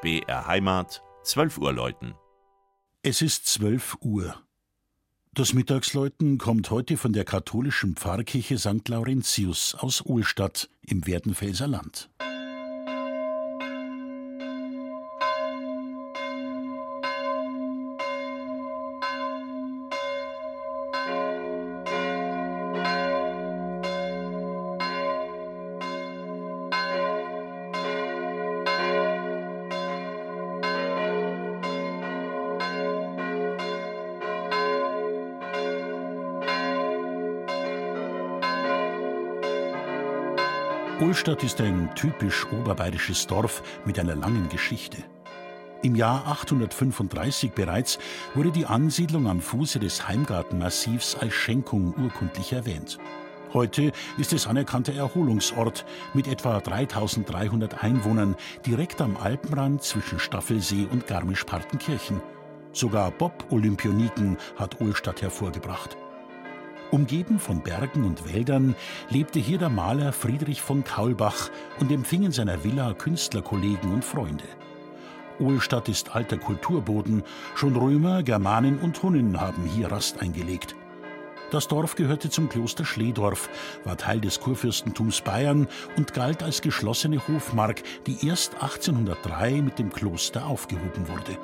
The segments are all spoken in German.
BR Heimat, 12 Uhr läuten. Es ist 12 Uhr. Das Mittagsläuten kommt heute von der katholischen Pfarrkirche St. Laurentius aus Ohlstadt im Werdenfelser Land. Ohlstadt ist ein typisch oberbayerisches Dorf mit einer langen Geschichte. Im Jahr 835 bereits wurde die Ansiedlung am Fuße des Heimgartenmassivs als Schenkung urkundlich erwähnt. Heute ist es anerkannter Erholungsort mit etwa 3300 Einwohnern direkt am Alpenrand zwischen Staffelsee und Garmisch-Partenkirchen. Sogar Bob-Olympioniken hat Ohlstadt hervorgebracht. Umgeben von Bergen und Wäldern lebte hier der Maler Friedrich von Kaulbach und empfing in seiner Villa Künstlerkollegen und Freunde. Ohlstadt ist alter Kulturboden, schon Römer, Germanen und Hunnen haben hier Rast eingelegt. Das Dorf gehörte zum Kloster Schledorf, war Teil des Kurfürstentums Bayern und galt als geschlossene Hofmark, die erst 1803 mit dem Kloster aufgehoben wurde.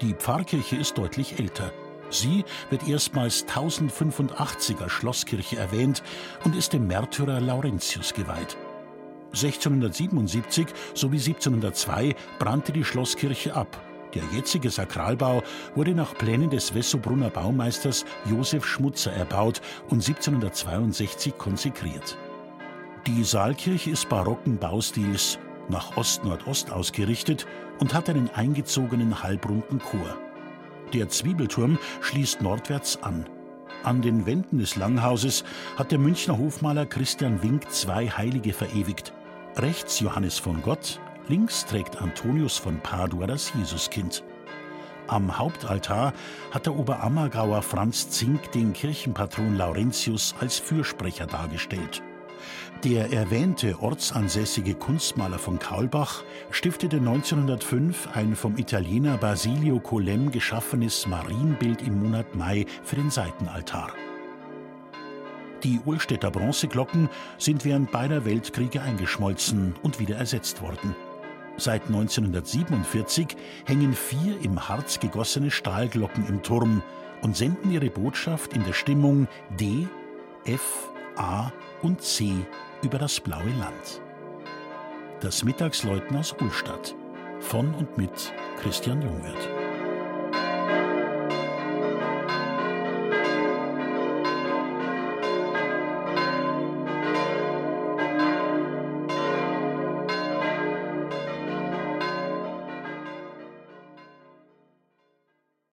Die Pfarrkirche ist deutlich älter. Sie wird erstmals 1085er Schlosskirche erwähnt und ist dem Märtyrer Laurentius geweiht. 1677 sowie 1702 brannte die Schlosskirche ab. Der jetzige Sakralbau wurde nach Plänen des Wessobrunner Baumeisters Josef Schmutzer erbaut und 1762 konsekriert. Die Saalkirche ist barocken Baustils, nach Ost-Nordost ausgerichtet und hat einen eingezogenen halbrunden Chor. Der Zwiebelturm schließt nordwärts an. An den Wänden des Langhauses hat der Münchner Hofmaler Christian Wink zwei Heilige verewigt. Rechts Johannes von Gott, links trägt Antonius von Padua das Jesuskind. Am Hauptaltar hat der Oberammergauer Franz Zink den Kirchenpatron Laurentius als Fürsprecher dargestellt. Der erwähnte ortsansässige Kunstmaler von Kaulbach stiftete 1905 ein vom Italiener Basilio Colem geschaffenes Marienbild im Monat Mai für den Seitenaltar. Die Ohlstädter Bronzeglocken sind während beider Weltkriege eingeschmolzen und wieder ersetzt worden. Seit 1947 hängen vier im Harz gegossene Stahlglocken im Turm und senden ihre Botschaft in der Stimmung D, F, A und C über das blaue Land. Das Mittagsläuten aus Ulstadt von und mit Christian Jungwirth.